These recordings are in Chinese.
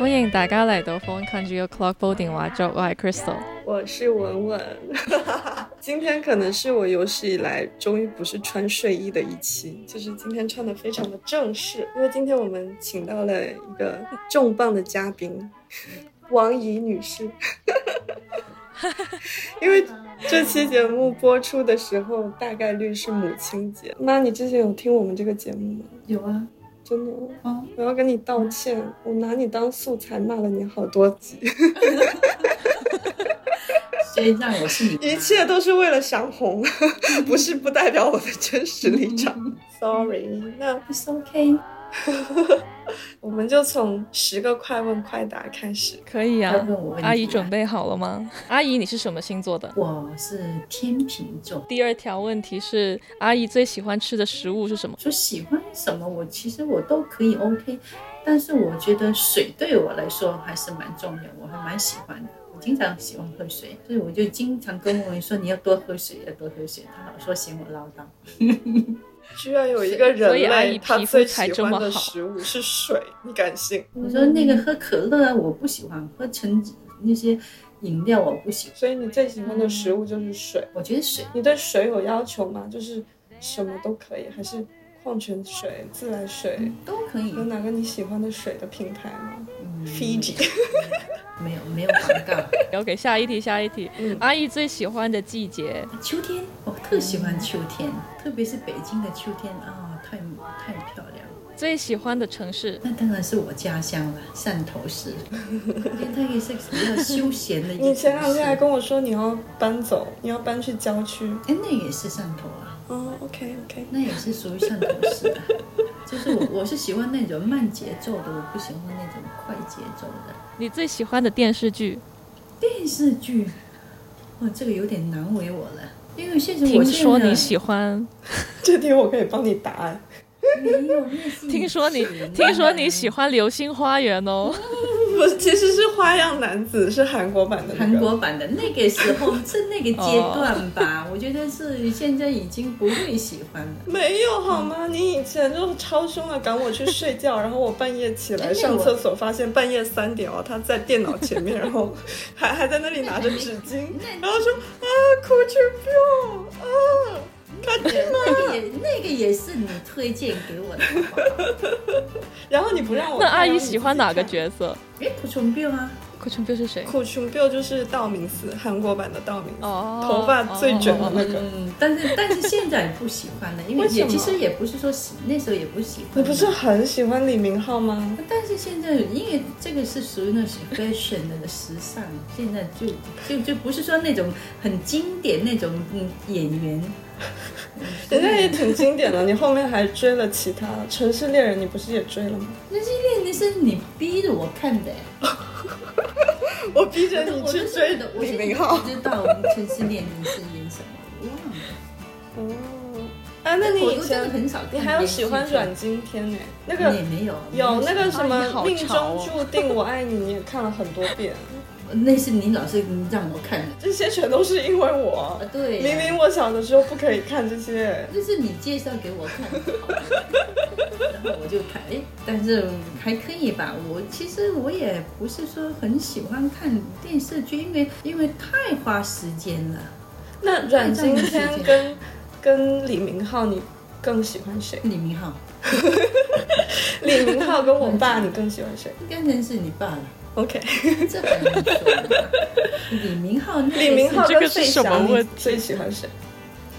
歡迎大家嚟到 Phone Country Clock Boarding 話作，我係 Crystal，我是文文。今天可能是我有史以來終於不是穿睡衣的一期，就是今天穿的非常的正式，因為今天我們請到了一個重磅的嘉賓，王怡女士。因為這期節目播出的時候，大概率是母親節。媽，你之前有聽我們這個節目嗎？有啊。真的，哦，我要跟你道歉，我拿你当素材骂了你好多集，所以讓我是你，一切都是为了想红，不是不代表我的真实立场，sorry，那 it's okay。我们就从十个快问快答开始，可以啊。阿姨准备好了吗？阿姨，你是什么星座的？我是天秤座。第二条问题是，阿姨最喜欢吃的食物是什么？说喜欢什么，我其实我都可以 OK，但是我觉得水对我来说还是蛮重要，我还蛮喜欢的。我经常喜欢喝水，所以我就经常跟我说你要多喝水，要多喝水。他老说嫌我唠叨。居然有一个人类，他最喜欢的食物是水，你敢信？我说那个喝可乐我不喜欢，喝橙汁那些饮料我不喜欢。所以你最喜欢的食物就是水？我觉得水。你对水有要求吗？就是什么都可以，还是矿泉水、自来水、嗯、都可以？有哪个你喜欢的水的品牌吗？嗯，Fiji。沒有，没有广告。OK，下一题，下一题。嗯，阿姨最喜欢的季节？秋天，我特喜欢秋天，嗯、特别是北京的秋天啊，太太漂亮。最喜欢的城市？那当然是我家乡了，汕头市。它也是比较休闲的。你前两天还跟我说你要搬走，你要搬去郊区。哎，那也是汕头啊。哦，OK OK，那也是属于上头式的。就是我，我是喜欢那种慢节奏的，我不喜欢那种快节奏的。你最喜欢的电视剧？电视剧，哇，这个有点难为我了，因为现实我聽說你喜欢，这题我可以帮你答 听说你听说你喜欢《流星花园》哦。不，其实是《花样男子》，是韩国版的、那個。韓國版的那个时候是那个阶段吧？我觉得是现在已经不会喜欢了。没有好吗？你以前就超凶的赶我去睡觉，然后我半夜起来上厕所，发现半夜三点哦，他在电脑前面，然后还还在那里拿着纸巾，然后说啊，哭窮病啊。那个也那个也是你推荐给我的，然后你不让我。那阿姨喜欢哪个角色？誒，苦春標啊，苦春標是誰？苦春標就是道明寺，韩国版的道明寺，哦、头发最卷的那個。嗯，但是但是现在不喜欢了，因为也其实也不是说喜那时候也不喜欢。你不是很喜欢李明浩吗？但是现在因为这个是属于那种 fashion 的时尚，现在就就就不是说那种很经典那种嗯演員。人家也挺经典的，你后面还追了其他《城市猎人》，你不是也追了吗？《城市猎人》是你逼着我看的，我逼着你去追的。李明浩，不知道《城市猎人》是演什么？忘了。哦，啊，那你以前很少，你还有喜欢阮经天呢？那个也没有，有那个什么命中注定我爱你，你也看了很多遍。那是你老是让我看的，这些全都是因为我。對，明明我小的时候不可以看这些。那是你介绍给我看的，然后我就看，哎，但是还可以吧。我其实我也不是说很喜欢看电视剧，因为因为太花时间了。那阮经天跟跟李明浩，你更喜欢谁？李明浩。李明浩跟我爸，你更喜歡誰？應該是你爸了。OK，这很难说。李明浩，李明浩跟费翔，你最喜欢谁？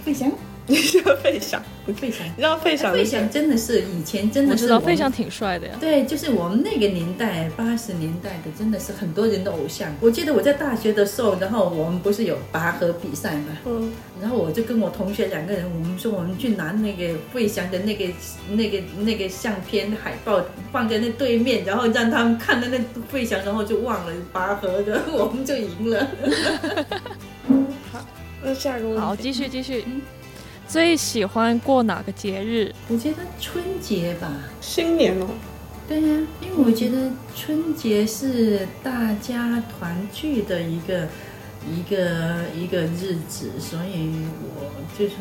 费翔，你喜歡費翔？费翔，你知道费翔？费翔真的是以前真的是，我知道费翔挺帅的呀。对，就是我们那个年代，八十年代的，真的是很多人的偶像。我记得我在大学的时候，然后我们不是有拔河比赛嘛？嗯。然后我就跟我同学两个人，我们说我们去拿那个费翔的那个、那个、那个相片海报放在那对面，然后让他们看到那费翔，然后就忘了拔河的，我们就赢了。好，那下一个问题。好，繼續繼續。最喜欢过哪个节日？我觉得春节吧。新年哦。对呀，因为我觉得春节是大家团聚的一个一个一个日子，所以我就說。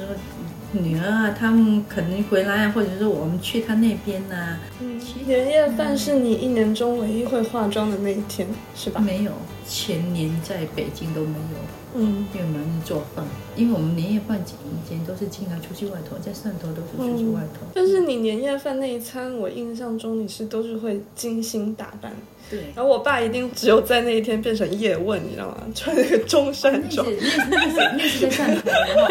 女儿啊，他们可能回来啊，或者说我们去他那边呐。嗯，年夜饭是你一年中唯一会化妆的那一天，是吧？没有，前年在北京都没有。嗯，因为忙着做饭，因为我们年夜饭以前都是经常出去外头，在汕头都是出去外头。但是你年夜饭那一餐，我印象中你是都是会精心打扮。对。然后我爸一定只有在那一天变成叶问，你知道吗？穿那个中山装。那那是那是在汕头，然后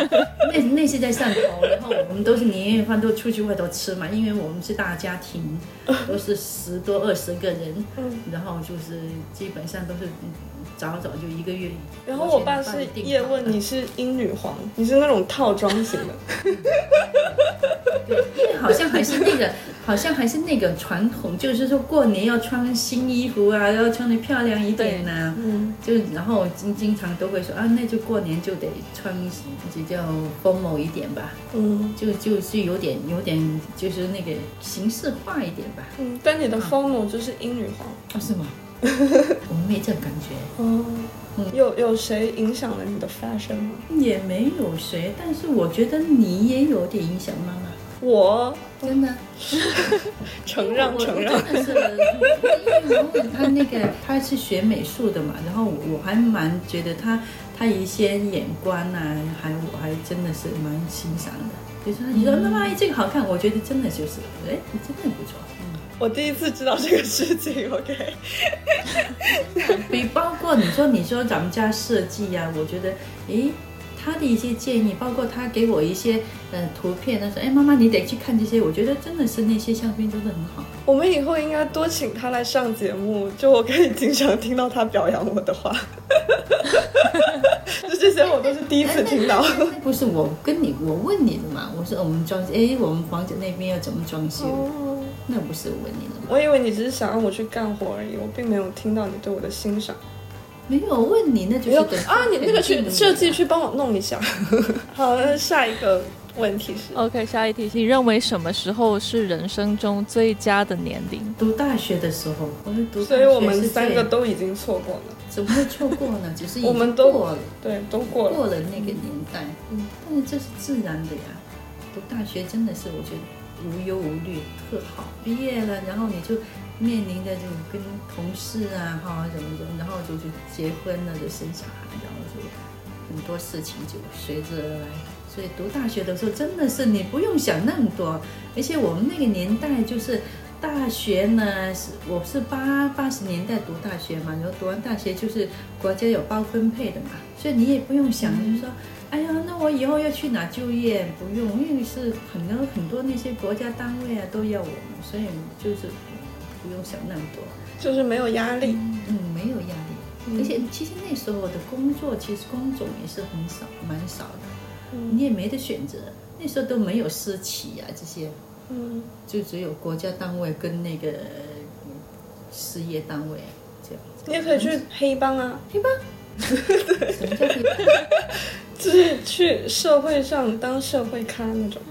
那那是在汕头，然后我们都是年夜饭都出去外头吃嘛，因为我们是大家庭，都是十多二十个人，然后就是基本上都是。早早就一个月。然后我爸是叶问，你是英女皇，你是那种套装型的。对，好像还是那个，好像还是那个传统，就是说过年要穿新衣服啊，要穿的漂亮一点呐。嗯。就然后经经常都会说啊，那就过年就得穿比较丰某一点吧。嗯。就就是有点有点就是那个形式化一点吧。嗯，但你的丰某就是英女皇。啊，是吗？我没这感觉哦，有有谁影响了你的 fashion 吗？也没有谁，但是我觉得你也有点影响妈妈。我真的 承让承让，真的是，因为他那个他是学美术的嘛，然后我还蛮觉得他他一些眼光呐，还我还真的是蛮欣赏的。比如说你说妈妈这个好看，我觉得真的就是，哎，真的不错。我第一次知道这个事情，OK。比包括你说你说咱们家设计呀，我觉得，诶，他的一些建议，包括他给我一些嗯图片，他说，哎，妈妈你得去看这些，我觉得真的是那些相片真的很好。我们以后应该多请他来上节目，就我可以经常听到他表扬我的话。就这些我都是第一次听到。不是我跟你我问你的嘛，我说我们装，哎，我们房子那边要怎么装修？那不是问你了吗？我以为你只是想让我去干活而已，我并没有听到你对我的欣赏。没有问你，那就是啊，你那个去设计去帮我弄一下。好，下一个问题是，OK，下一题，你认为什么时候是人生中最佳的年龄？读大学的时候，我是读，所以我们三个都已经错过了。怎么会错过呢？只是我们都过了，对，都过了，过了那个年代。嗯，但是这是自然的呀。读大学真的是，我觉得。无忧无虑，特好。毕业了，然后你就面临着就跟同事啊，哈，怎么怎么，然后就去结婚了，就生小孩，然后就很多事情就随之而来。所以读大学的时候，真的是你不用想那么多。而且我们那个年代就是大学呢，是我是八八十年代读大学嘛，然后读完大学就是国家有包分配的嘛，所以你也不用想，就是说。哎呀，那我以后要去哪就业？不用，因为是很多很多那些国家单位啊都要我们，所以就是不用想那么多，就是没有压力。嗯，没有压力。而且其实那时候的工作，其实工种也是很少，蛮少的。嗯。你也没得选择，那时候都没有私企啊这些。嗯。就只有国家单位跟那个事业单位这样。你也可以去黑帮啊，黑帮。什么叫黑帮？就是去社会上当社会咖那种，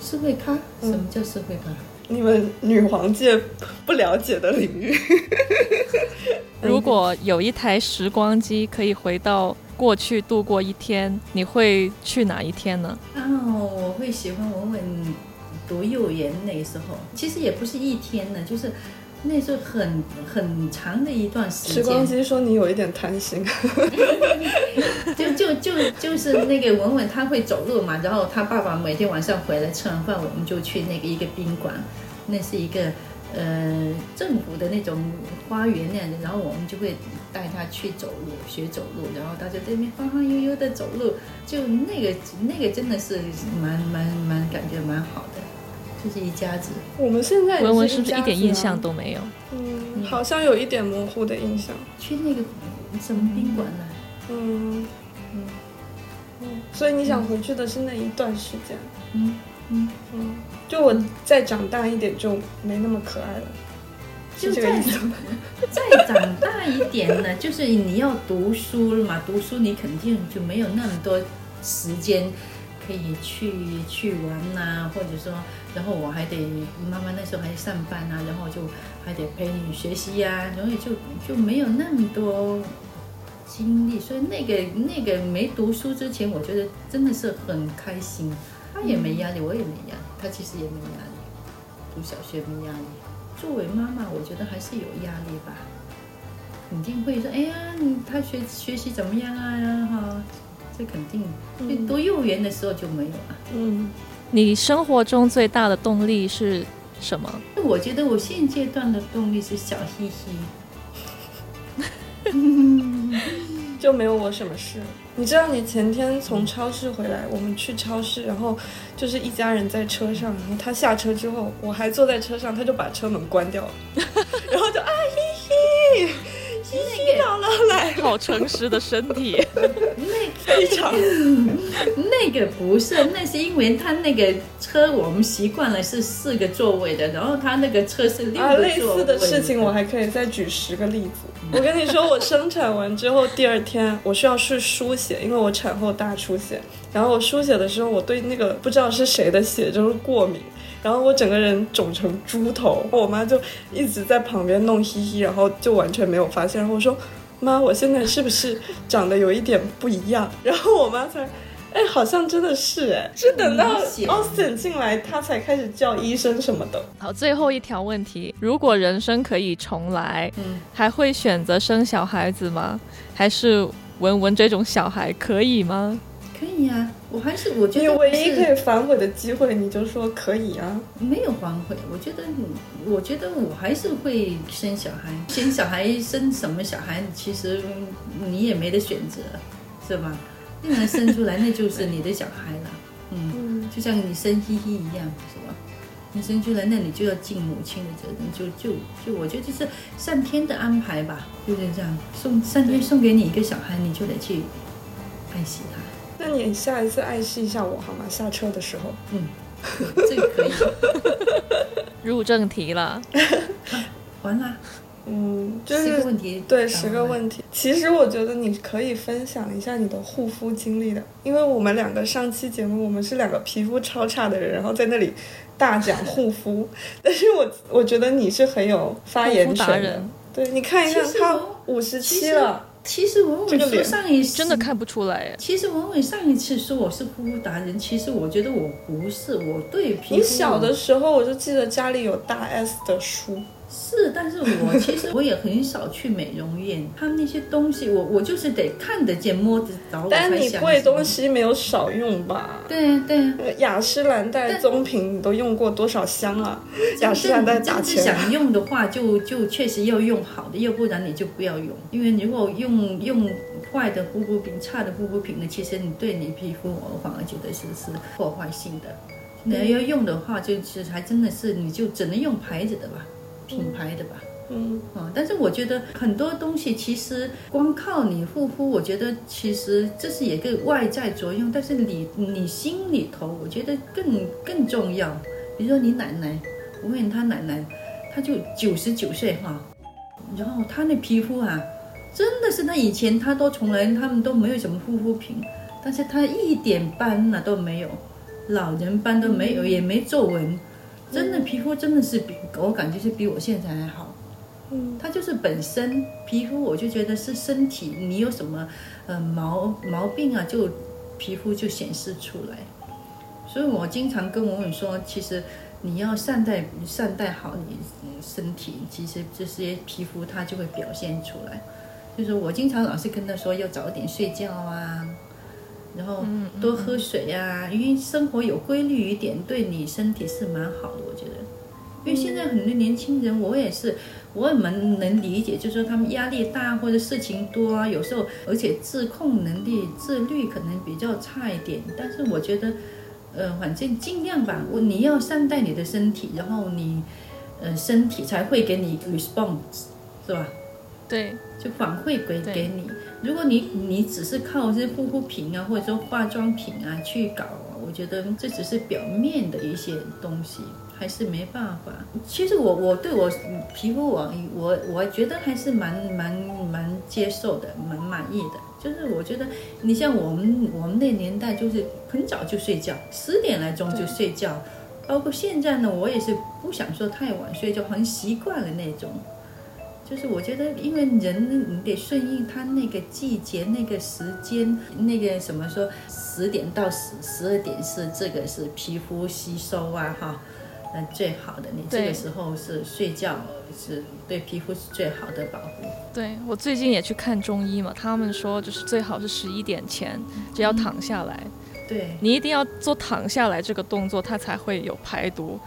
社会咖？什么叫社会咖？你们女皇界不了解的领域。如果有一台时光机可以回到过去度过一天，你会去哪一天呢？哦，我会喜欢文文读幼儿园那时候，其实也不是一天的，就是。那时候很很长的一段时间。时光机说你有一点贪心。就就就就是那个文文他会走路嘛，然后他爸爸每天晚上回来吃完饭，我们就去那个一个宾馆，那是一个呃政府的那种花园那样的，然后我们就会带他去走路学走路，然后他就在那边晃晃悠悠的走路，就那个那个真的是蛮蛮蛮感觉蛮好的。就是一家子。我们现在文文是不是一点印象都没有？嗯，好像有一点模糊的印象。去那个什么宾馆呢？嗯嗯嗯。所以你想回去的是那一段时间？嗯嗯嗯。就我再长大一点就没那么可爱了。就再再长大一点呢，就是你要读书了嘛，读书你肯定就没有那么多时间。可以去去玩呐，或者说，然后我还得妈妈那时候还上班啊，然后就还得陪你学习呀，所以就就没有那么多精力，所以那个那个没读书之前，我觉得真的是很开心。他也没压力，我也没压力，他其实也没压力，读小学没压力。作为妈妈，我觉得还是有压力吧，肯定会说，哎呀，你他学学习怎么样啊？哈，这肯定。读幼儿园的时候就没有了。嗯，你生活中最大的动力是什么？我觉得我现阶段的动力是小嘻嘻。就没有我什么事。你知道，你前天从超市回来，我们去超市，然后就是一家人在车上，然后他下车之后，我还坐在车上，他就把车门关掉了，然后就啊嘻嘻。嘻嘻姥姥来，好诚实的身体，那 非常，那个不是，那是因为他那个车我们习惯了是四个座位的，然后他那个车是六个座位。啊，类似的事情我还可以再举十个例子。我跟你说，我生产完之后第二天我需要去输血，因为我产后大出血，然后我输血的时候我对那个不知道是谁的血就是过敏。然后我整个人肿成猪头，我妈就一直在旁边弄嘻嘻，然后就完全没有发现。然后我说：“妈，我现在是不是长得有一点不一样？”然后我妈才，哎，好像真的是哎，是等到 Austin 进来，他才开始叫医生什么的。好，最后一条问题：如果人生可以重来，嗯，还会选择生小孩子吗？还是文文这种小孩可以吗？可以呀，我还是我觉得你唯一可以反悔的机会，你就说可以啊。没有反悔，我觉得，我觉得我还是会生小孩。生小孩生什么小孩，其实你也没得选择，是吧？那能生出来那就是你的小孩了。嗯，就像你生嘻嘻一样，是吧？你生出来，那你就要尽母亲的责任，就就就，我觉得就是上天的安排吧，就是这样。送上天送给你一个小孩，你就得去爱惜他。那你下一次爱惜一下我好吗？下车的时候，嗯，这个可以。入正题了，完了，嗯，就是问题，对，十个问题。其实我觉得你可以分享一下你的护肤经历的，因为我们两个上期节目，我们是两个皮肤超差的人，然后在那里大讲护肤。但是我我觉得你是很有发言权的，对，你看一下他五十七了。其实文伟说上一次真的看不出来。其实文伟上一次说我是护肤达人，其实我觉得我不是，我对皮肤。你小的时候我就记得家里有大 S 的书。是，但是我 其实我也很少去美容院，他们那些东西，我我就是得看得见摸得着。但你贵东西没有少用吧？对对。雅诗兰黛棕瓶你都用过多少箱啊？雅诗兰黛打钱。想用的话，就就确实要用好的，要不然你就不要用。因为如果用用坏的护肤品、差的护肤品呢，其实你对你皮肤，我反而觉得是是破坏性的。你要用的话，就其实还真的是，你就只能用牌子的吧。品牌的吧，嗯啊，但是我觉得很多东西其实光靠你护肤，我觉得其实这是一个外在作用，但是你你心里头，我觉得更更重要。比如说你奶奶，我问她奶奶，她就九十九岁哈，然后她那皮肤啊，真的是她以前她都从来他们都没有什么护肤品，但是她一点斑呐都没有，老人斑都没有，也没皱纹。真的皮肤真的是比我感觉是比我现在还好，嗯，它就是本身皮肤，我就觉得是身体你有什么呃毛毛病啊，就皮肤就显示出来。所以我经常跟我们说，其实你要善待善待好你身体，其实这些皮肤它就会表现出来。就是我经常老是跟他说要早点睡觉啊。然后多喝水呀，因为生活有规律一点，对你身体是蛮好的。我觉得，因为现在很多年轻人，我也是，我也蛮能理解，就是说他们压力大或者事情多啊，有时候而且自控能力、自律可能比较差一点。但是我觉得，呃，反正尽量吧，我你要善待你的身体，然后你，呃，身体才会给你 response，是吧？对，就反馈给给你。如果你你只是靠这些护肤品啊，或者说化妆品啊去搞，我觉得这只是表面的一些东西，还是没办法。其实我我对我皮肤我我我觉得还是蛮蛮蛮接受的，蛮满意的。就是我觉得你像我们我们那年代，就是很早就睡觉，十点来钟就睡觉，包括现在呢，我也是不想说太晚睡，就很习惯了那种。就是我觉得，因为人你得顺应他那个季节、那个时间、那个什么说，十点到十十二点是这个是皮肤吸收啊哈，嗯最好的。你这个时候是睡觉，是对皮肤是最好的保护。对我最近也去看中医嘛，他们说就是最好是十一点前就要躺下来。对你一定要做躺下来这个动作，它才会有排毒。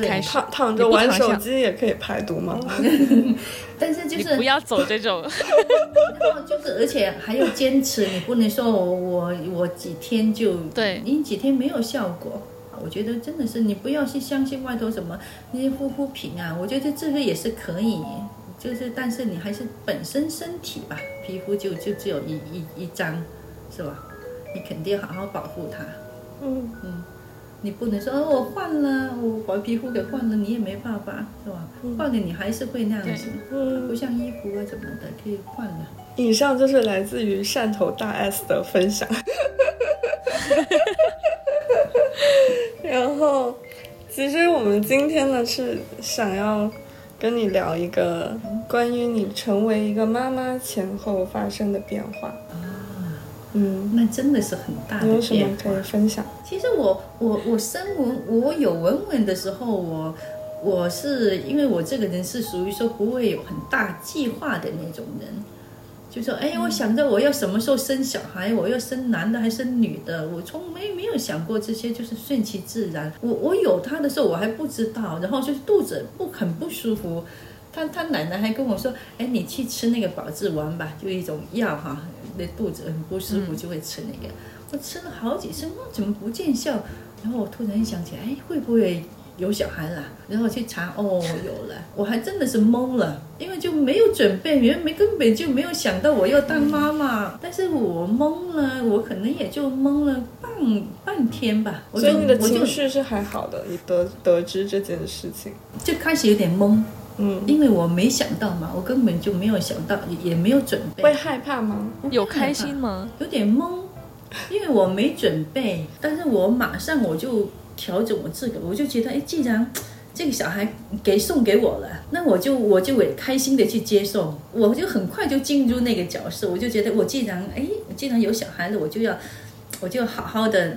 躺躺着玩手机也可以排毒吗？但是就是不要走这种，然后就是而且还要坚持，你不能说我我我几天就对，你几天没有效果，我觉得真的是你不要去相信外头什么那些护肤品啊，我觉得这个也是可以，就是但是你还是本身身体吧，皮肤就就只有一一一张，是吧？你肯定好好保护它，嗯嗯。你不能说哦，我换了，我把皮肤给换了，你也没办法，是吧？换了你还是会那样子，嗯，不像衣服啊什么的可以换的。以上就是来自于汕头大 S 的分享。然后，其实我们今天呢是想要跟你聊一个关于你成为一个妈妈前后发生的变化。嗯，那真的是很大的变化。有什么可以分享？其实我我我生文，我有文文的时候，我我是因为我这个人是属于说不会有很大计划的那种人，就说哎，我想着我要什么时候生小孩，我要生男的还是女的，我从没没有想过这些，就是顺其自然。我我有他的时候我还不知道，然后就是肚子不很不舒服，他他奶奶还跟我说，哎，你去吃那个保质丸吧，就一种药哈。那肚子很不舒服，就会吃那个。我吃了好几次，那怎么不见效？然后我突然想起来，哎，会不会有小孩了？然后去查，哦，有了。我还真的是懵了，因为就没有准备，原没根本就没有想到我要当妈妈。但是我懵了，我可能也就懵了半半天吧。所以你的情绪是还好的，你得得知这件事情，就开始有点懵。嗯，因为我没想到嘛，我根本就没有想到，也也没有准备。会害怕吗？有开心吗？有点懵，因为我没准备。但是我马上我就调整我自个，我就觉得，哎，既然 这个小孩给送给我了，那我就我就会开心的去接受。我就很快就进入那个角色，我就觉得，我既然哎，既然有小孩了，我就要，我就好好的。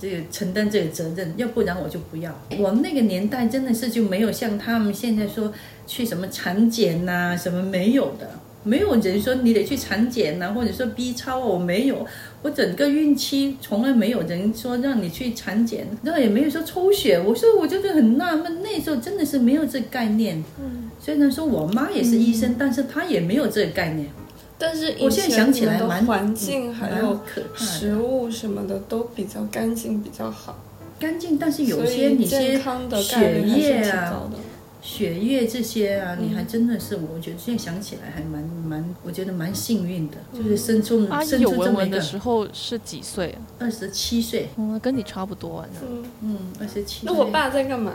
这个承担这个责任，要不然我就不要。我们那个年代真的是就没有像他们现在说去什么产检呐，什么没有的，没有人说你得去产检呐，或者说 B 超，我没有。我整个孕期从来没有人说让你去产检，然后也没有说抽血。我说我就是很纳闷，那时候真的是没有这概念。嗯，虽然说我妈也是医生，但是她也没有这个概念。但是我现在想起来，蛮环境还有食物什么的都比较干净，比较好。干净，但是有些你些血液啊、血液这些啊，你还真的是，我觉得现在想起来还蛮蛮，我觉得蛮幸运的，就是生出生出这么一个。的时候是几岁？二十七岁。嗯，跟你差不多啊。嗯嗯，二十七。那我爸在干嘛？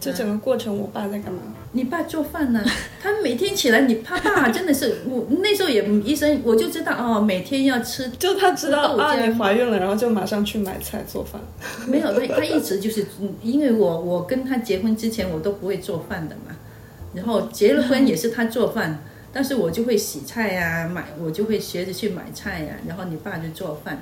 这整个过程，我爸在干嘛？你爸做饭呢？他每天起来，你爸爸真的是我那时候也医生，我就知道哦，每天要吃，就他知道啊，你怀孕了，然后就马上去买菜做饭。没有，他他一直就是，因为我我跟他结婚之前，我都不会做饭的嘛，然后结了婚也是他做饭，但是我就会洗菜呀，买我就会学着去买菜呀，然后你爸就做饭，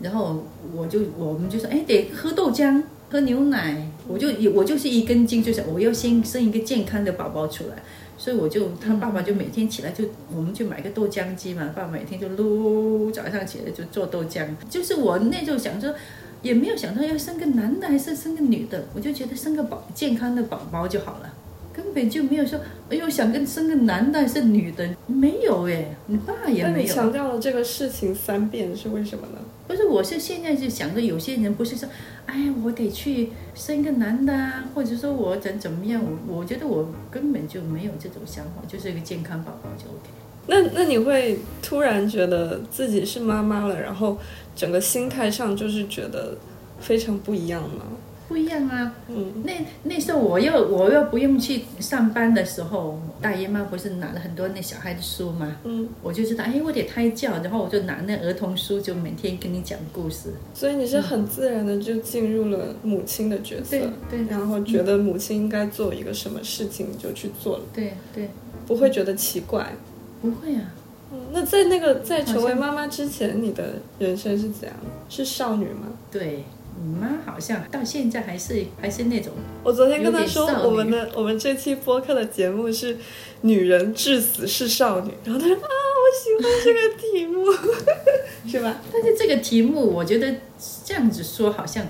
然后我就我们就说，哎，得喝豆浆。喝牛奶，我就我就是一根筋，就是我要先生一个健康的宝宝出来，所以我就他爸爸就每天起来就我们就买个豆浆机嘛，爸爸每天就撸早上起来就做豆浆，就是我那时候想说，也没有想到要生个男的还是生个女的，我就觉得生个宝健康的宝宝就好了。根本就没有说，哎呦，想跟生个男的还是女的，没有哎，你爸也没有。你强调了这个事情三遍是为什么呢？不是，我是现在是想着有些人不是说，哎，我得去生个男的啊，或者说我怎怎么样，我我觉得我根本就没有这种想法，就是一个健康宝宝就 OK。那那你会突然觉得自己是妈妈了，然后整个心态上就是觉得非常不一样吗？不一样啊，嗯，那那时候我又我又不用去上班的时候，大姨妈不是拿了很多那小孩的书吗，嗯，我就知道，哎，我得胎教，然后我就拿那儿童书，就每天跟你讲故事。所以你是很自然的就进入了母亲的角色，对，然后觉得母亲应该做一个什么事情就去做了，对对。不会觉得奇怪？不会啊。嗯，那在那个在成为妈妈之前，你的人生是怎样？是少女吗？对。你妈好像到现在还是还是那种。我昨天跟她说，我们的我们这期播客的节目是“女人至死是少女”，然后她说啊，我喜欢这个题目，是吧？但是这个题目，我觉得这样子说好像，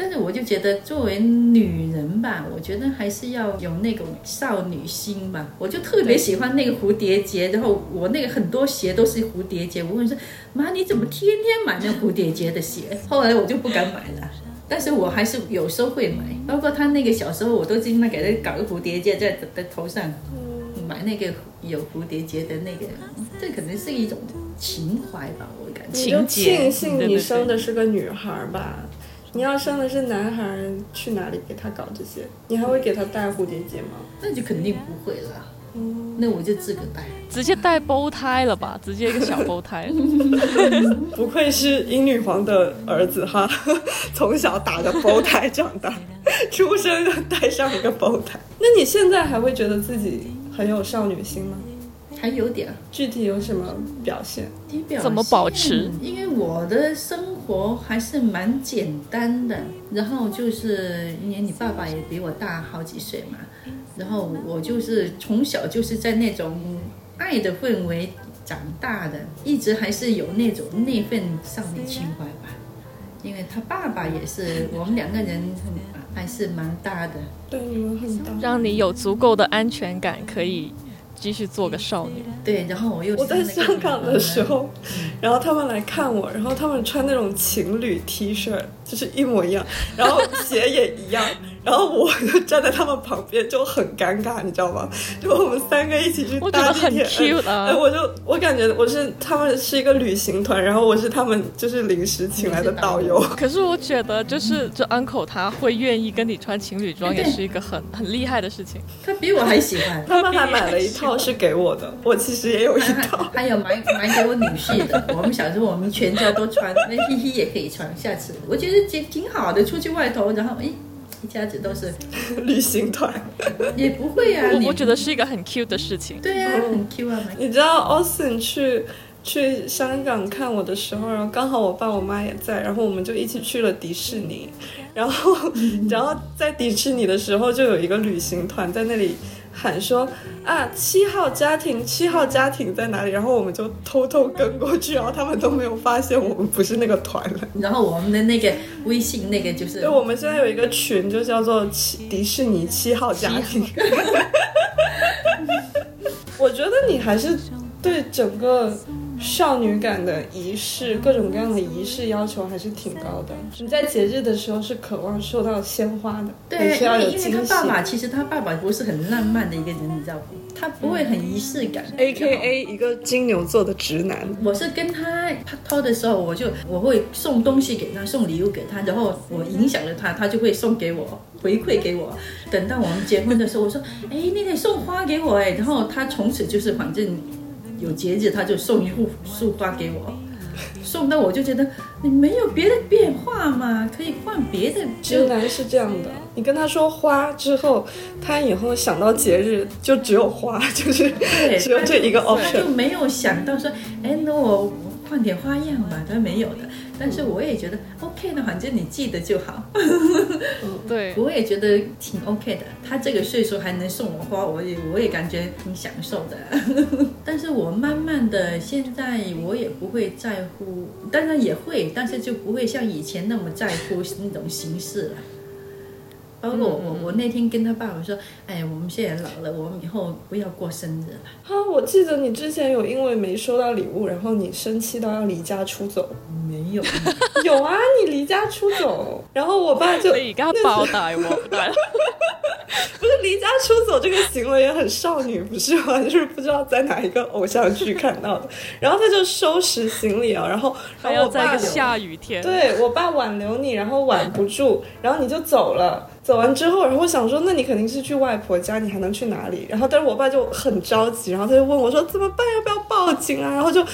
但是我就觉得作为女人吧，我觉得还是要有那种少女心吧。我就特别喜欢那个蝴蝶结，然后我那个很多鞋都是蝴蝶结。我问说。妈，你怎么天天买那蝴蝶结的鞋？后来我就不敢买了，但是我还是有时候会买。包括他那个小时候，我都经常给他搞个蝴蝶结在在头上，买那个有蝴蝶结的那个，这可能是一种情怀吧，我感觉。你就庆幸你生的是个女孩吧？你要生的是男孩，去哪里给他搞这些？你还会给他戴蝴蝶结吗？那就肯定不会了。那我就自个戴，直接带包胎了吧，直接一个小包胎。不愧是英女皇的儿子哈，从小打着包胎长大，出生就带上一个包胎。那你现在还会觉得自己很有少女心吗？还有点，具体有什么表现？怎么保持？因为我的生活还是蛮简单的，然后就是因为你爸爸也比我大好几岁嘛。然后我就是从小就是在那种爱的氛围长大的，一直还是有那种那份少女情怀吧。因为他爸爸也是，我们两个人还是蛮搭的。对，你们很搭，让你有足够的安全感，可以。继续做个少女，对，然后我又我在香港的时候，然后他们来看我，然后他们穿那种情侣 T 恤，就是一模一样，然后鞋也一样，然后我就站在他们旁边就很尴尬，你知道吗？就我们三个一起去搭地铁，哎，我就我感觉我是他们是一个旅行团，然后我是他们就是临时请来的导游。可是我觉得就是这 uncle 他会愿意跟你穿情侣装，也是一个很很厉害的事情。他比我还喜欢，他们还买了一套。是给我的，我其实也有一套，还有买买给我女婿的。我们小时候我们全家都穿，那嘻嘻也可以穿。下次我觉得挺挺好的，出去外头，然后哎，一家子都是旅行团，也不会啊。我我觉得是一个很 cute 的事情。对啊，很 cute 啊。你知道 Austin 去去香港看我的时候，然后刚好我爸我妈也在，然后我们就一起去了迪士尼。然后 然后在迪士尼的时候，就有一个旅行团在那里。喊说啊，七号家庭，七号家庭在哪里？然后我们就偷偷跟过去，然后他们都没有发现我们不是那个团了。然后我们的那个微信那个就是，对，我们现在有一个群，就叫做七迪士尼七号家庭。我觉得你还是对整个。少女感的仪式，各种各样的仪式要求还是挺高的。你在节日的时候是渴望收到鲜花的，对，需要有因为他爸爸其实他爸爸不是很浪漫的一个人，你知道不？他不会很仪式感。A K A 一个金牛座的直男。我是跟他拍拖的时候，我就我会送东西给他，送礼物给他，然后我影响了他，他就会送给我回馈给我。等到我们结婚的时候，我说，哎，你得送花给我哎，然后他从此就是反正。有节日他就送一束束花给我，送到我就觉得你没有别的变化嘛？可以换别的。直男是这样的，你跟他说花之后，他以后想到节日就只有花，就是只有这一个 option，就没有想到说，哎，那我换点花样吧，他没有的。但是我也觉得 OK 的，反正你记得就好。对，我也觉得挺 OK 的。他这个岁数还能送我花，我也我也感觉挺享受的。但是我慢慢的，现在我也不会在乎，当然也会，但是就不会像以前那么在乎那种形式了。包括我，我那天跟他爸爸说：“哎，我们现在老了，我们以后不要过生日了。”哈，我记得你之前有因为没收到礼物，然后你生气到要离家出走。没有，有啊，你离家出走，然后我爸就你刚包带我带。不是离家出走这个行为也很少女，不是吗？就是不知道在哪一个偶像剧看到的。然后他就收拾行李啊，然后还要在一个下雨天，对我爸挽留你，然后挽不住，然后你就走了。走完之后，然后我想说，那你肯定是去外婆家，你还能去哪里？然后，但是我爸就很着急，然后他就问我说：“怎么办？要不要报警啊？”然后就，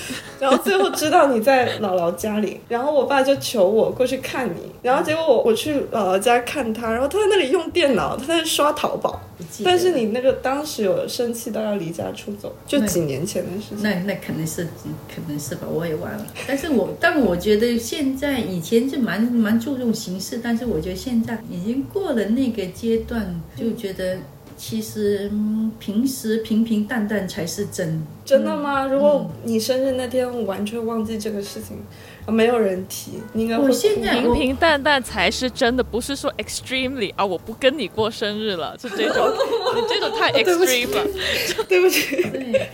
然后最后知道你在姥姥家里，然后我爸就求我过去看你，然后结果我我去姥姥家看他，然后他在那里用电脑，他在刷淘宝。但是你那个当时有生气到要离家出走，就几年前的事情。那那可能是可能是吧，我也忘了。但是我但我觉得现在以前就蛮蛮注重形式，但是我觉得现在已经过了那个阶段，就觉得。其实平时平平淡淡才是真。真的吗？如果你生日那天完全忘记这个事情。没有人提，应该会平平淡淡才是真的，不是说 extremely 啊，我不跟你过生日了，是这种，你这种太 extreme 了，对不起，对，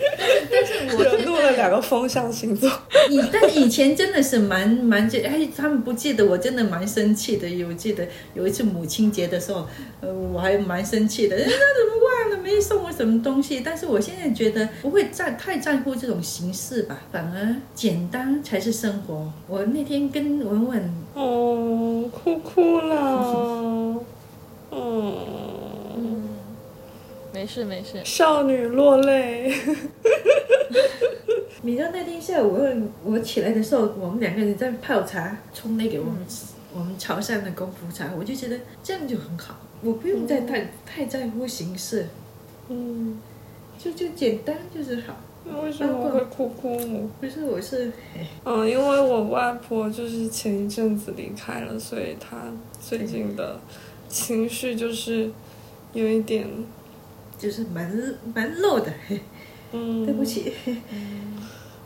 但是我惹怒了两个风象星座。以但以前真的是蛮蛮记，哎，他们不记得，我真的蛮生气的。有记得有一次母亲节的时候，呃，我还蛮生气的，那怎么忘了没送我什么东西？但是我现在觉得不会在太在乎这种形式吧，反而简单才是生活。我那天跟文文哦，哭哭了，嗯，没事没事，少女落泪。你知道那天下午我我起来的时候，我们两个人在泡茶，冲那个我们我们潮汕的功夫茶，我就觉得这样就很好，我不用再太太在乎形式，嗯，就就简单就是好。那为什么会哭哭？不是，我是，嗯，因为我外婆就是前一阵子离开了，所以她最近的情绪就是有一点，就是蛮蛮漏的，嗯，对不起。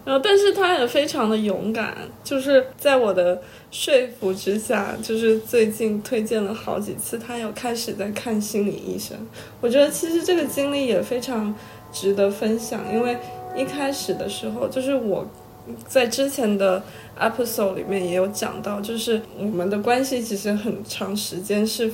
然后，但是她也非常的勇敢，就是在我的说服之下，就是最近推荐了好几次，她有开始在看心理医生。我觉得其实这个经历也非常值得分享，因为。一开始的时候，就是我在之前的 episode 里面也有讲到，就是我们的关系其实很长时间是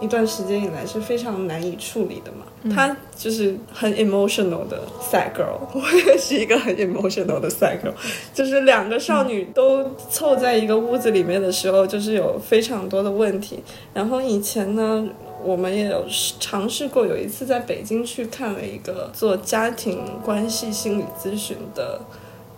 一段时间以来是非常难以处理的嘛。他就是很 emotional 的 sad girl，我也是一个很 emotional 的 sad girl，就是两个少女都凑在一个屋子里面的时候，就是有非常多的问题。然后以前呢。我们也有尝试过，有一次在北京去看了一个做家庭关系心理咨询的，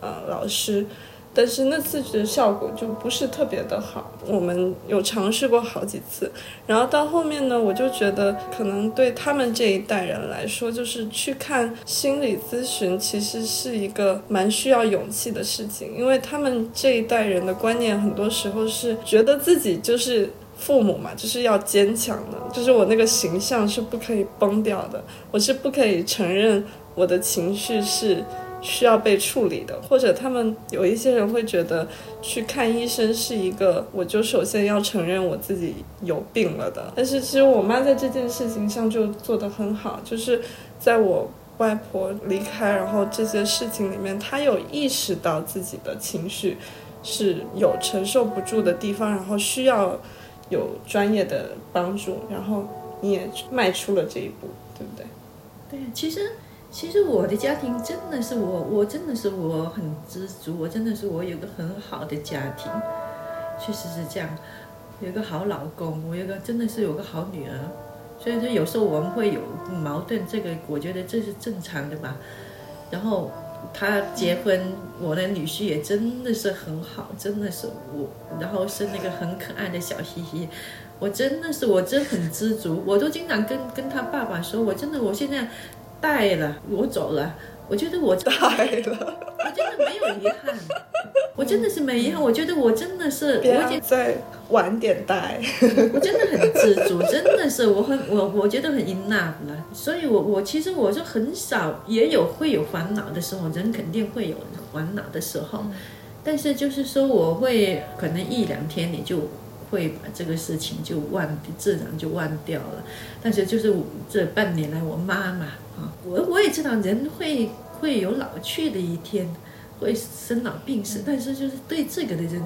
呃，老师，但是那次的效果就不是特别的好。我们有尝试过好几次，然后到后面呢，我就觉得可能对他们这一代人来说，就是去看心理咨询其实是一个蛮需要勇气的事情，因为他们这一代人的观念很多时候是觉得自己就是。父母嘛，就是要坚强的，就是我那个形象是不可以崩掉的，我是不可以承认我的情绪是需要被处理的，或者他们有一些人会觉得去看医生是一个，我就首先要承认我自己有病了的。但是其实我妈在这件事情上就做得很好，就是在我外婆离开然后这些事情里面，她有意识到自己的情绪是有承受不住的地方，然后需要。有专业的帮助，然后你也迈出了这一步，对不对？对，其实其实我的家庭真的是我，我真的是我很知足，我真的是我有个很好的家庭，确实是这样，有个好老公，我有个真的是有个好女儿，所以说有时候我们会有矛盾，这个我觉得这是正常的吧，然后。他结婚，我的女婿也真的是很好，真的是我，然后生那个很可爱的小嘻嘻，我真的是我真很知足，我都经常跟跟他爸爸说，我真的我现在带了，我走了。我觉得我带了，我真的没有遗憾，我真的是没遗憾。我觉得我真的是，我已经再晚点带，我真的很知足，真的是我很我我觉得很 enough 了。所以，我我其实我就很少也有会有烦恼的时候，人肯定会有烦恼的时候，但是就是说我会可能一两天你就会把这个事情就忘，自然就忘掉了。但是就是这半年来，我妈妈。我我也知道人会会有老去的一天，会生老病死，但是就是对这个的人，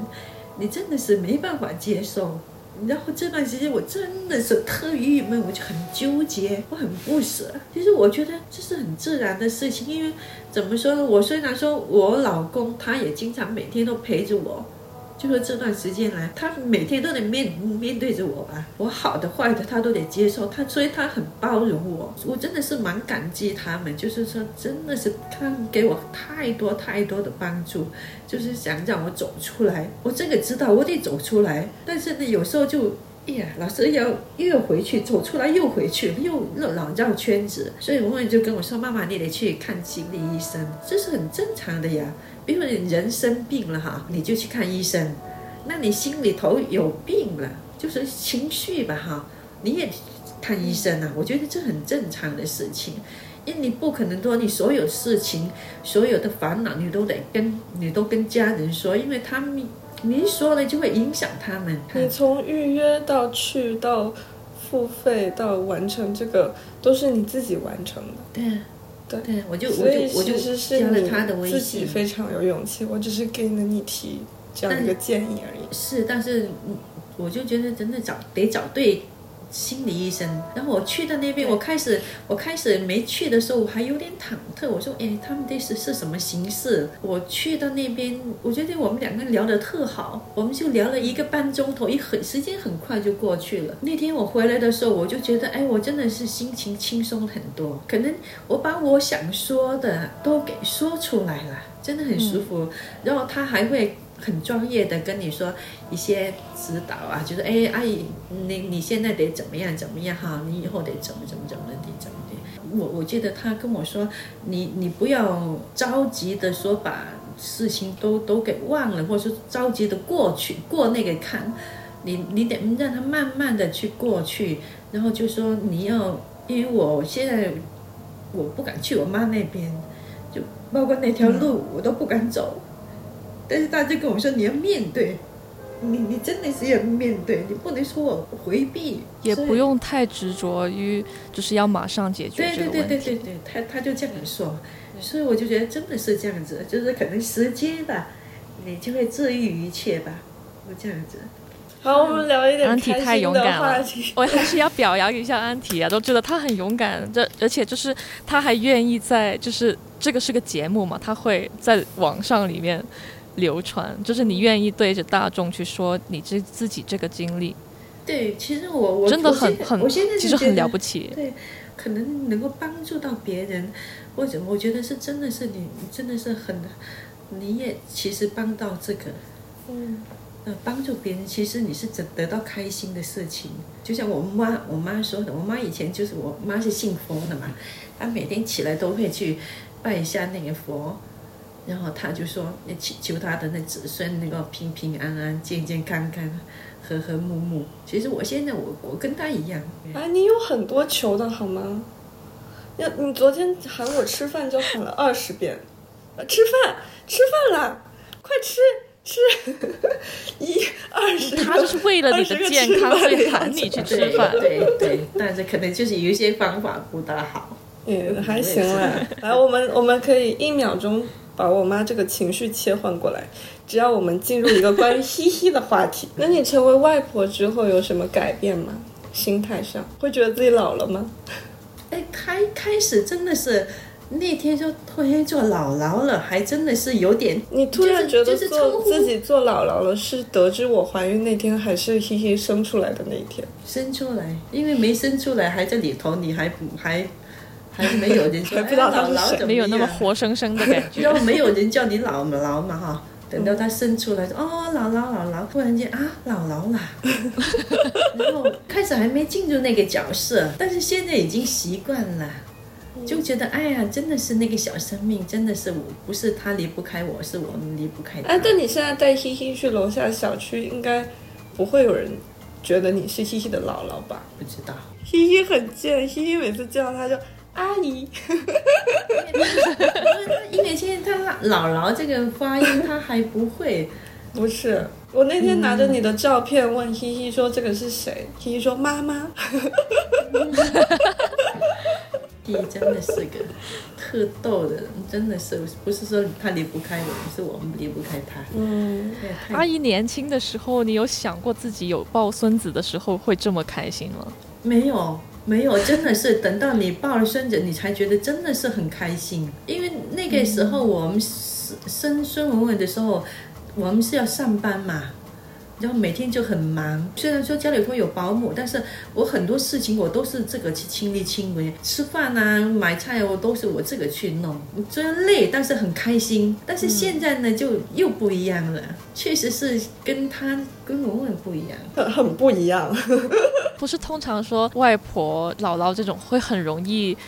你真的是没办法接受。然后这段时间我真的是特郁闷，我就很纠结，我很不舍。其实我觉得这是很自然的事情，因为怎么说呢？我虽然说我老公他也经常每天都陪着我。就说这段时间来，他每天都得面面对着我吧，我好的坏的他都得接受，他所以他很包容我，我真的是蛮感激他们，就是说真的是他们给我太多太多的帮助，就是想让我走出来，我这个知道我得走出来，但是呢有时候就哎呀，老师要又要回去，走出来又回去，又老绕圈子，所以文文就跟我说：“妈妈，你得去看心理医生，这是很正常的呀。比如你人生病了哈，你就去看医生。那你心里头有病了，就是情绪吧哈，你也看医生啊。我觉得这很正常的事情，因为你不可能说你所有事情、所有的烦恼，你都得跟你都跟家人说，因为他们。”你说了就会影响他们。你从预约到去到付费到完成这个，都是你自己完成的。对，对，对，我就我就我就加了他的微信。自己非常有勇气，我只是给了你提这样一个建议而已。是，但是我就觉得真的找得找对。心理医生，然后我去到那边，我开始我开始没去的时候，我还有点忐忑。我说，哎，他们这是是什么形式？我去到那边，我觉得我们两个聊得特好，我们就聊了一个半钟头，一很时间很快就过去了。那天我回来的时候，我就觉得，哎，我真的是心情轻松很多，可能我把我想说的都给说出来了，真的很舒服。然后他还会。很专业的跟你说一些指导啊，就是哎阿姨，你你现在得怎么样怎么样哈，你以后得怎么怎么怎么的怎么的。我我记得他跟我说，你你不要着急的说把事情都都给忘了，或者说着急的过去过那个坎，你你得让他慢慢的去过去，然后就说你要，因为我现在我不敢去我妈那边，就包括那条路我都不敢走。但是大家跟我说你要面对，你你真的是要面对，你不能说我回避，也不用太执着于就是要马上解决这个问题。对对对对对，他他就这样说，所以我就觉得真的是这样子，就是可能时间吧，你就会治愈一切吧，就这样子。好，我们聊一点安提太勇敢了，我还是要表扬一下安提啊，都觉得他很勇敢，这而且就是他还愿意在就是这个是个节目嘛，他会在网上里面。流传就是你愿意对着大众去说你这自己这个经历，对，其实我我真的很很，我现在其实很了不起，对，可能能够帮助到别人，或者我觉得是真的是你真的是很，你也其实帮到这个，嗯，呃，帮助别人其实你是得得到开心的事情，就像我妈我妈说的，我妈以前就是我妈是信佛的嘛，她每天起来都会去拜一下那个佛。然后他就说：“祈求他的那子孙能够平平安安、健健康康、和和睦睦。”其实我现在我我跟他一样。啊，你有很多求的好吗？要你昨天喊我吃饭就喊了二十遍，吃饭吃饭啦，快吃吃！一二十，他就是为了你的健康，所以喊你去吃饭。对对，但是可能就是有一些方法不大好。嗯，还行啦。来，我们我们可以一秒钟。把我妈这个情绪切换过来，只要我们进入一个关于 嘻嘻的话题。那你成为外婆之后有什么改变吗？心态上会觉得自己老了吗？哎，开开始真的是那天就突然做姥姥了，还真的是有点。你突然觉得做自己做姥姥了，是得知我怀孕那天，还是嘻嘻生出来的那一天？生出来，因为没生出来还在里头，你还还。还是没有人说，不知道他是没有那么活生生的感觉。然后没有人叫你姥姥嘛哈，等到他生出来，哦，姥姥姥姥，突然间啊，姥姥啦。然后开始还没进入那个角色，但是现在已经习惯了，就觉得哎呀，真的是那个小生命，真的是我不是他离不开我，是我们离不开他。哎，但你现在带欣欣去楼下小区，应该不会有人觉得你是欣欣的姥姥吧？不知道，欣欣很贱，欣欣每次见到他就。阿姨，因为现在他姥姥这个发音他还不会，不是。我那天拿着你的照片问希希说这个是谁，希希说妈妈。弟真的是个特逗的人，真的是不是说他离不开我们，是我们离不开他。嗯，阿姨年轻的时候，你有想过自己有抱孙子的时候会这么开心吗？没有。没有，真的是等到你抱了孙子，你才觉得真的是很开心。因为那个时候我们生生孙文文的时候，我们是要上班嘛，然后每天就很忙。虽然说家里会有保姆，但是我很多事情我都是这个去亲力亲为，吃饭啊、买菜我都是我这个去弄，虽然累，但是很开心。但是现在呢，就又不一样了，确实是跟他跟文文不一样，很 很不一样。不是通常说外婆、姥姥这种会很容易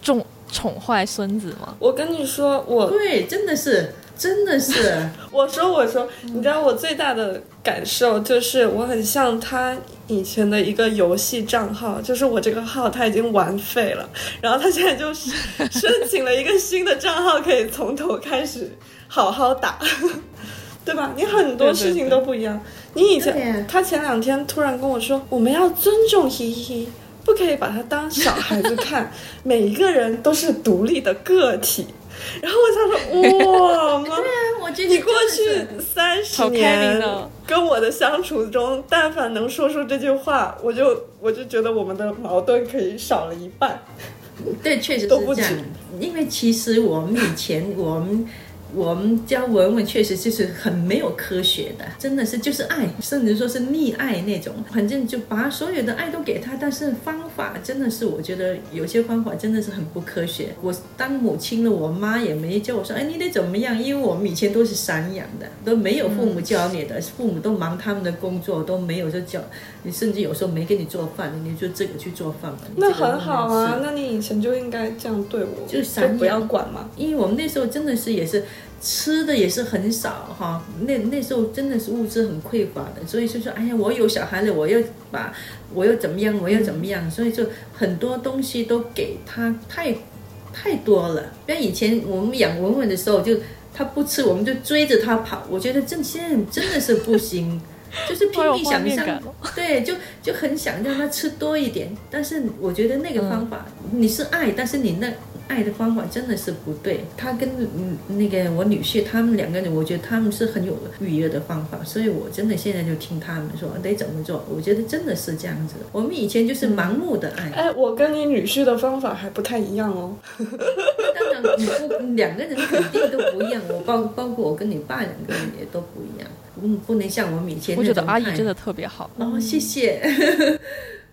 重宠坏孙子吗？我跟你说，我对，真的是，真的是。我说，我说，你知道我最大的感受就是，我很像他以前的一个游戏账号，就是我这个号他已经玩废了，然后他现在就是申请了一个新的账号，可以从头开始好好打。对吧？你很多事情都不一样。你以前，他前两天突然跟我说，我们要尊重依依，不可以把他当小孩子看，每一个人都是独立的个体。然后我想说，哇，妈，对啊，我觉得你过去三十年跟我的相处中，但凡能说出这句话，我就我就觉得我们的矛盾可以少了一半。对，确实是这样。因为其实我们以前我们。我们教文文确实就是很没有科学的，真的是就是爱，甚至说是溺爱那种。反正就把所有的爱都给他，但是方法真的是我觉得有些方法真的是很不科学。我当母亲了，我妈也没教我说，哎，你得怎么样？因为我们以前都是散养的，都没有父母教你的，父母都忙他们的工作，都没有说教你，甚至有时候没给你做饭，你就自个去做饭吧。那很好啊，那你以前就应该这样对我，就就不要管嘛。因为我们那时候真的是也是。吃的也是很少哈，那那时候真的是物质很匮乏的，所以就说，哎呀，我有小孩了，我要把，我要怎么样，我要怎么样，所以就很多东西都给他太太多了。像以前我们养文文的时候，就他不吃，我们就追着他跑。我觉得这现在真的是不行，就是拼命想象，对，就就很想让他吃多一点。但是我觉得那个方法，你是爱，但是你那。爱的方法真的是不对。他跟嗯那个我女婿他们两个人，我觉得他们是很有育儿的方法，所以我真的现在就听他们说得怎么做。我觉得真的是这样子。我们以前就是盲目的爱。哎，我跟你女婿的方法还不太一样哦。当然，你不两个人肯定都不一样。我包包括我跟你爸两个人也都不一样。嗯，不能像我们以前。我觉得阿姨真的特别好。哦，谢谢。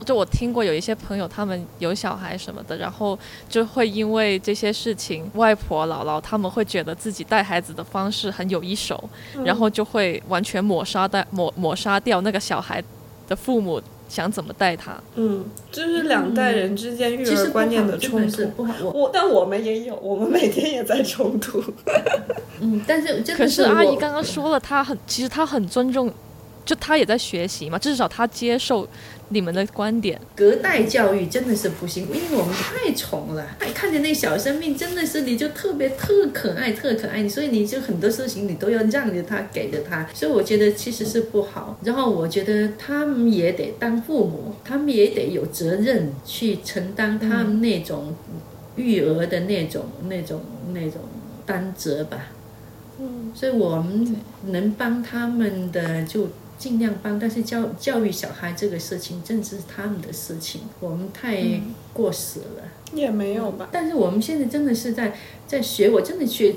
就我听过有一些朋友，他们有小孩什么的，然后就会因为这些事情，外婆姥姥他们会觉得自己带孩子的方式很有一手，然后就会完全抹杀掉抹抹杀掉那个小孩的父母想怎么带他。嗯，就是两代人之间育儿观念的冲突。不好，我但我们也有，我们每天也在冲突。嗯，但是可是阿姨刚刚说了，她很其实她很尊重，就他也在学习嘛，至少他接受。你们的观点，隔代教育真的是不行，因为我们太宠了，看见那小生命真的是你就特别特可爱，特可爱，所以你就很多事情你都要让着他，给着他，所以我觉得其实是不好。然后我觉得他们也得当父母，他们也得有责任去承担他们那种育儿的那种、那种、那种担责吧。嗯，所以我们能帮他们的就。尽量帮，但是教教育小孩这个事情，正是他们的事情，我们太过时了。也没有吧。但是我们现在真的是在在学，我真的学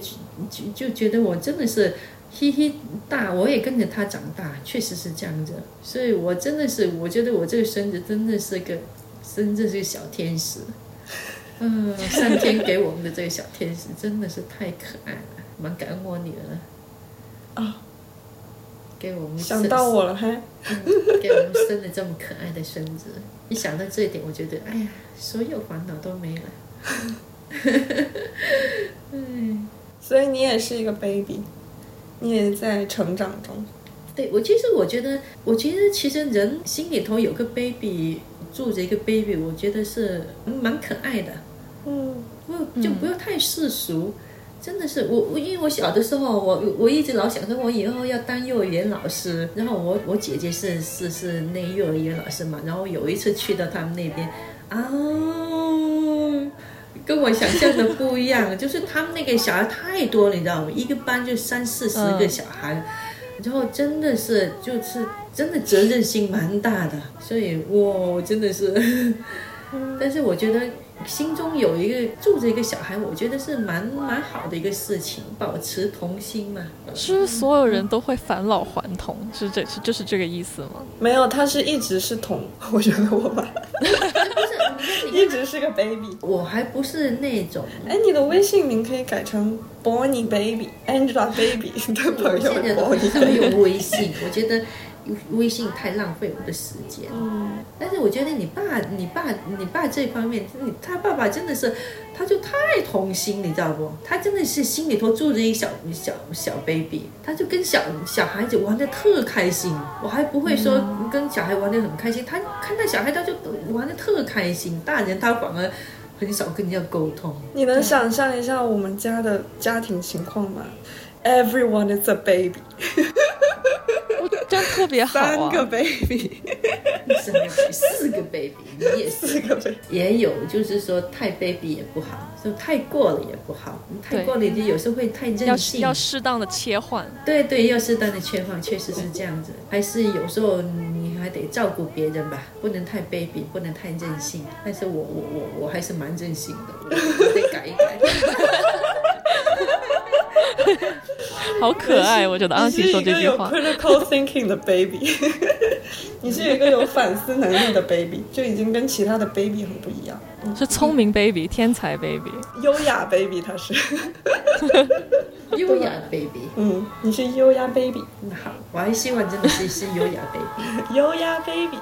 就就觉得我真的是嘿嘿大，我也跟着他长大，确实是这样子。所以我真的是，我觉得我这个孙子真的是个，真的是个小天使。嗯，上天给我们的这个小天使真的是太可爱了，蛮感恩我女儿。啊。给我们想到我了，还给我们生了这么可爱的孙子。一想到这一点，我觉得，哎呀，所有烦恼都没了。嗯，所以你也是一个 baby，你也在成长中。对我，其实我觉得，我其实其实人心里头有个 baby，住着一个 baby，我觉得是蛮可爱的。嗯，不就不要太世俗。真的是我我因为我小的时候我我一直老想说我以后要当幼儿园老师，然后我我姐姐是是是那幼儿园老师嘛，然后有一次去到他们那边，啊，跟我想象的不一样，就是他们那个小孩太多了，你知道吗？一个班就三四十个小孩，然后真的是就是真的责任心蛮大的，所以我真的是。但是我觉得心中有一个住着一个小孩，我觉得是蛮蛮好的一个事情，保持童心嘛。是不是所有人都会返老还童？是这是就是这个意思吗？没有，他是一直是童。我觉得我爸不是，一直是个 baby。我还不是那种。哎，你的微信名可以改成 Bonnie Baby，Angela Baby 的朋友。现在都很少用微信，我觉得。微信太浪费我的时间，嗯，但是我觉得你爸、你爸、你爸这方面，你他爸爸真的是，他就太童心，你知道不？他真的是心里头住着一小小小 baby，他就跟小小孩子玩的特开心。我还不会说跟小孩玩的很开心，他看到小孩他就玩的特开心，大人他反而很少跟人家沟通。你能想象一下我们家的家庭情况吗？Everyone is a baby。这样特别好啊！三个 baby，四个 baby，你也四个 baby，也有，就是说太 baby 也不好，就太过了也不好，太过了就有时候会太任性，要适当的切换。对对，要适当的切换，确实是这样子。还是有时候你还得照顾别人吧，不能太 baby，不能太任性。但是我我我我还是蛮任性的，我得改一改。好可爱，我觉得安琪说这句话。你是一个有 critical thinking 的 baby，你是一个有反思能力的 baby，就已经跟其他的 baby 很不一样。是聪明 baby，天才 baby，优雅 baby，他是。优雅 baby，嗯，你是优雅 baby，那好，我还希望真的是是优雅 baby，优雅 baby。